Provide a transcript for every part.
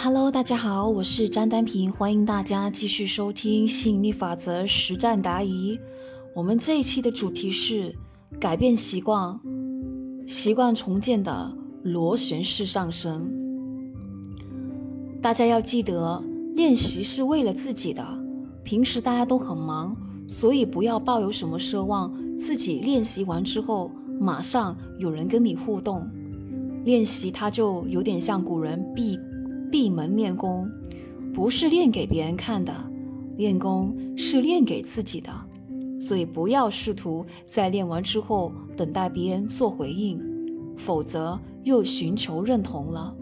Hello，大家好，我是张丹平，欢迎大家继续收听吸引力法则实战答疑。我们这一期的主题是改变习惯，习惯重建的螺旋式上升。大家要记得，练习是为了自己的。平时大家都很忙，所以不要抱有什么奢望，自己练习完之后马上有人跟你互动。练习它就有点像古人闭。闭门练功，不是练给别人看的，练功是练给自己的，所以不要试图在练完之后等待别人做回应，否则又寻求认同了。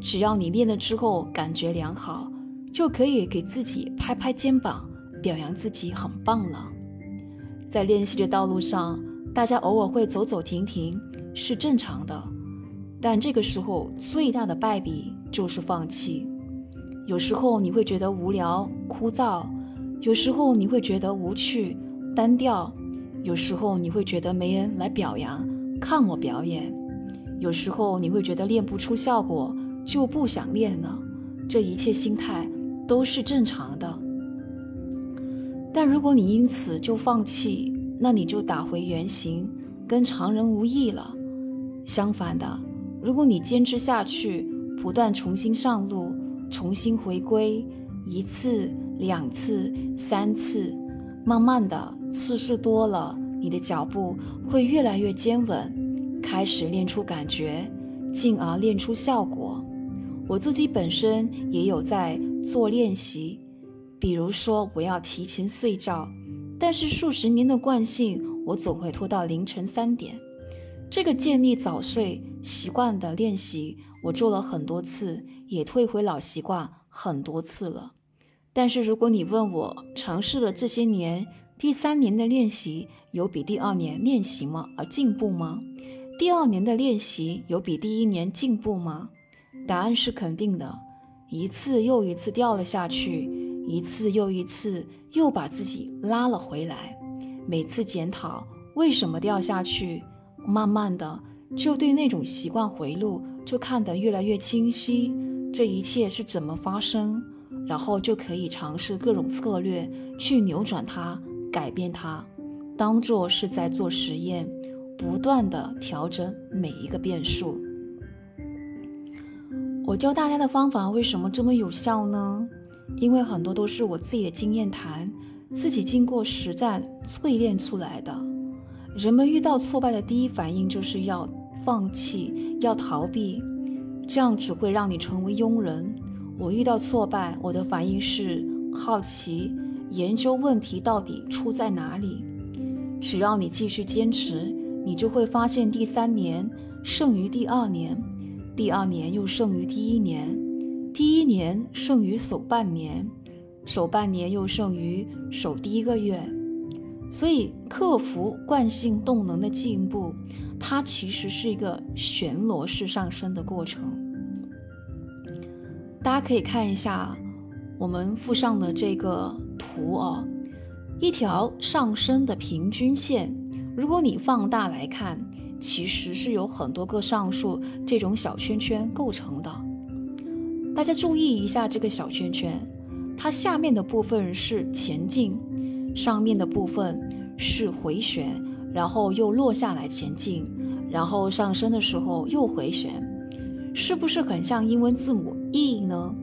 只要你练了之后感觉良好，就可以给自己拍拍肩膀，表扬自己很棒了。在练习的道路上，大家偶尔会走走停停，是正常的。但这个时候最大的败笔就是放弃。有时候你会觉得无聊枯燥，有时候你会觉得无趣单调，有时候你会觉得没人来表扬看我表演，有时候你会觉得练不出效果就不想练了。这一切心态都是正常的。但如果你因此就放弃，那你就打回原形，跟常人无异了。相反的。如果你坚持下去，不断重新上路，重新回归，一次、两次、三次，慢慢的次数多了，你的脚步会越来越坚稳，开始练出感觉，进而练出效果。我自己本身也有在做练习，比如说我要提前睡觉，但是数十年的惯性，我总会拖到凌晨三点。这个建立早睡习惯的练习，我做了很多次，也退回老习惯很多次了。但是如果你问我，尝试了这些年，第三年的练习有比第二年练习吗？而进步吗？第二年的练习有比第一年进步吗？答案是肯定的。一次又一次掉了下去，一次又一次又把自己拉了回来。每次检讨为什么掉下去。慢慢的，就对那种习惯回路就看得越来越清晰，这一切是怎么发生，然后就可以尝试各种策略去扭转它、改变它，当做是在做实验，不断的调整每一个变数。我教大家的方法为什么这么有效呢？因为很多都是我自己的经验谈，自己经过实战淬炼出来的。人们遇到挫败的第一反应就是要放弃，要逃避，这样只会让你成为庸人。我遇到挫败，我的反应是好奇，研究问题到底出在哪里。只要你继续坚持，你就会发现第三年胜于第二年，第二年又胜于第一年，第一年胜于首半年，首半年又胜于首第一个月。所以，克服惯性动能的进步，它其实是一个旋螺式上升的过程。大家可以看一下我们附上的这个图哦，一条上升的平均线。如果你放大来看，其实是有很多个上述这种小圈圈构成的。大家注意一下这个小圈圈，它下面的部分是前进。上面的部分是回旋，然后又落下来前进，然后上升的时候又回旋，是不是很像英文字母 E 呢？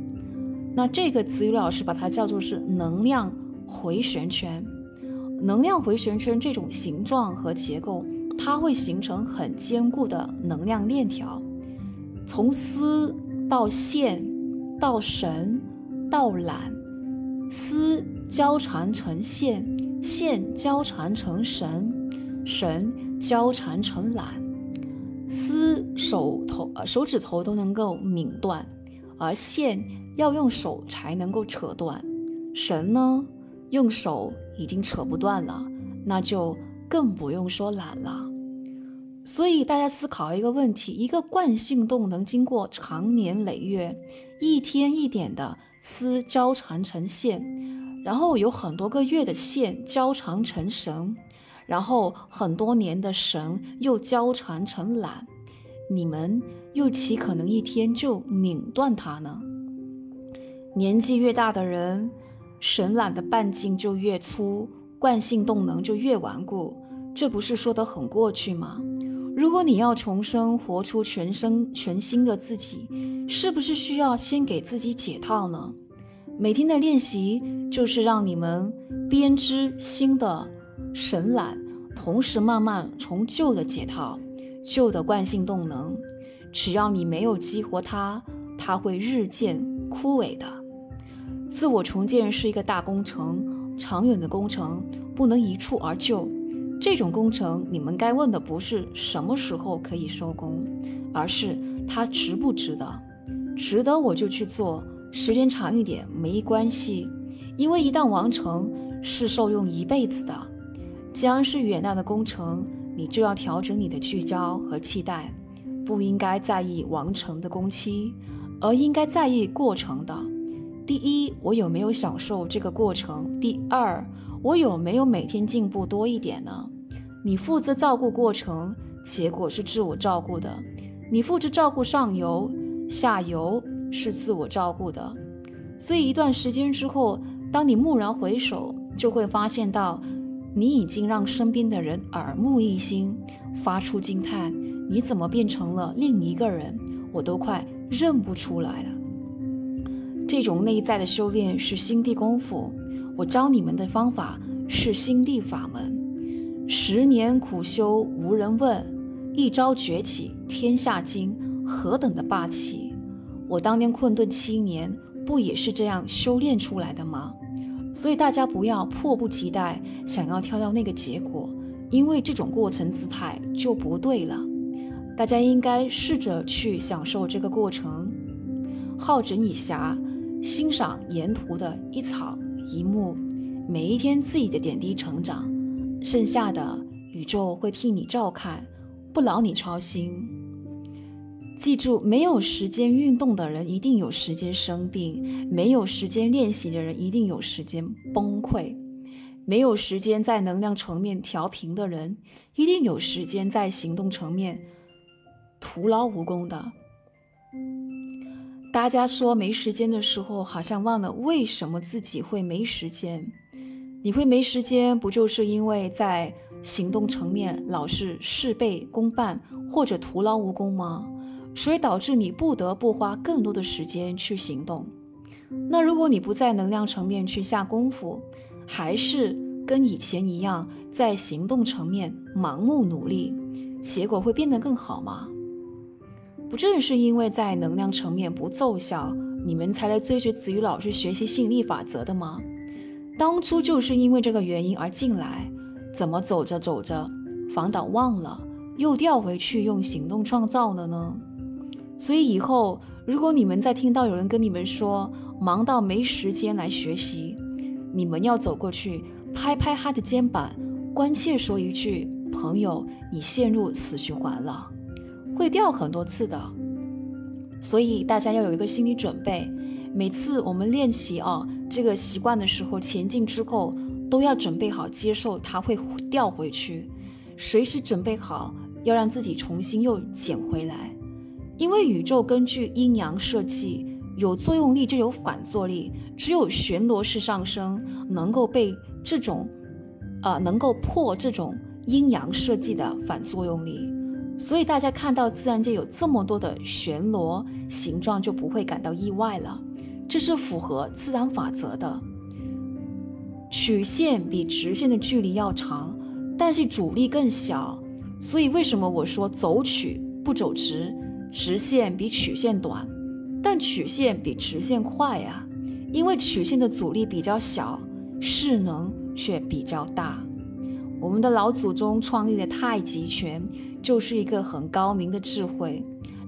那这个词语老师把它叫做是能量回旋圈。能量回旋圈这种形状和结构，它会形成很坚固的能量链条，从丝到线到绳到缆，丝。交缠成线，线交缠成绳，绳交缠成缆，丝手头呃手指头都能够拧断，而线要用手才能够扯断，绳呢用手已经扯不断了，那就更不用说缆了。所以大家思考一个问题：一个惯性动能经过长年累月，一天一点的丝交缠成线。然后有很多个月的线交缠成绳，然后很多年的绳又交缠成缆，你们又岂可能一天就拧断它呢？年纪越大的人，神懒的半径就越粗，惯性动能就越顽固。这不是说得很过去吗？如果你要重生，活出全身全新的自己，是不是需要先给自己解套呢？每天的练习就是让你们编织新的神懒，同时慢慢从旧的解套，旧的惯性动能。只要你没有激活它，它会日渐枯萎的。自我重建是一个大工程，长远的工程，不能一蹴而就。这种工程，你们该问的不是什么时候可以收工，而是它值不值得？值得我就去做，时间长一点没关系，因为一旦完成是受用一辈子的。既然是远大的工程，你就要调整你的聚焦和期待，不应该在意完成的工期，而应该在意过程的。第一，我有没有享受这个过程？第二。我有没有每天进步多一点呢？你负责照顾过程，结果是自我照顾的；你负责照顾上游，下游是自我照顾的。所以一段时间之后，当你蓦然回首，就会发现到，你已经让身边的人耳目一新，发出惊叹：你怎么变成了另一个人？我都快认不出来了。这种内在的修炼是心地功夫。我教你们的方法是心地法门，十年苦修无人问，一朝崛起天下惊，何等的霸气！我当年困顿七年，不也是这样修炼出来的吗？所以大家不要迫不及待想要跳到那个结果，因为这种过程姿态就不对了。大家应该试着去享受这个过程，好整以暇，欣赏沿途的一草。一木，每一天自己的点滴成长，剩下的宇宙会替你照看，不劳你操心。记住，没有时间运动的人一定有时间生病，没有时间练习的人一定有时间崩溃，没有时间在能量层面调频的人一定有时间在行动层面徒劳无功的。大家说没时间的时候，好像忘了为什么自己会没时间。你会没时间，不就是因为在行动层面老是事倍功半或者徒劳无功吗？所以导致你不得不花更多的时间去行动。那如果你不在能量层面去下功夫，还是跟以前一样在行动层面盲目努力，结果会变得更好吗？不正是因为在能量层面不奏效，你们才来追随子瑜老师学习吸引力法则的吗？当初就是因为这个原因而进来，怎么走着走着，反倒忘了，又调回去用行动创造了呢？所以以后如果你们在听到有人跟你们说忙到没时间来学习，你们要走过去拍拍他的肩膀，关切说一句：“朋友，你陷入死循环了。”会掉很多次的，所以大家要有一个心理准备。每次我们练习啊这个习惯的时候，前进之后都要准备好接受它会掉回去，随时准备好要让自己重新又捡回来。因为宇宙根据阴阳设计，有作用力就有反作用力，只有旋螺式上升能够被这种，呃，能够破这种阴阳设计的反作用力。所以大家看到自然界有这么多的旋螺形状，就不会感到意外了。这是符合自然法则的。曲线比直线的距离要长，但是阻力更小。所以为什么我说走曲不走直？直线比曲线短，但曲线比直线快呀。因为曲线的阻力比较小，势能却比较大。我们的老祖宗创立的太极拳。就是一个很高明的智慧。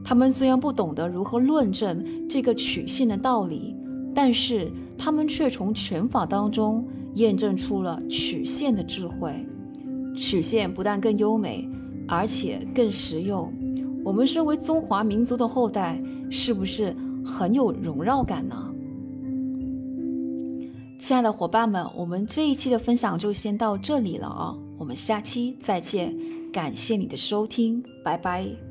他们虽然不懂得如何论证这个曲线的道理，但是他们却从拳法当中验证出了曲线的智慧。曲线不但更优美，而且更实用。我们身为中华民族的后代，是不是很有荣耀感呢？亲爱的伙伴们，我们这一期的分享就先到这里了啊！我们下期再见。感谢你的收听，拜拜。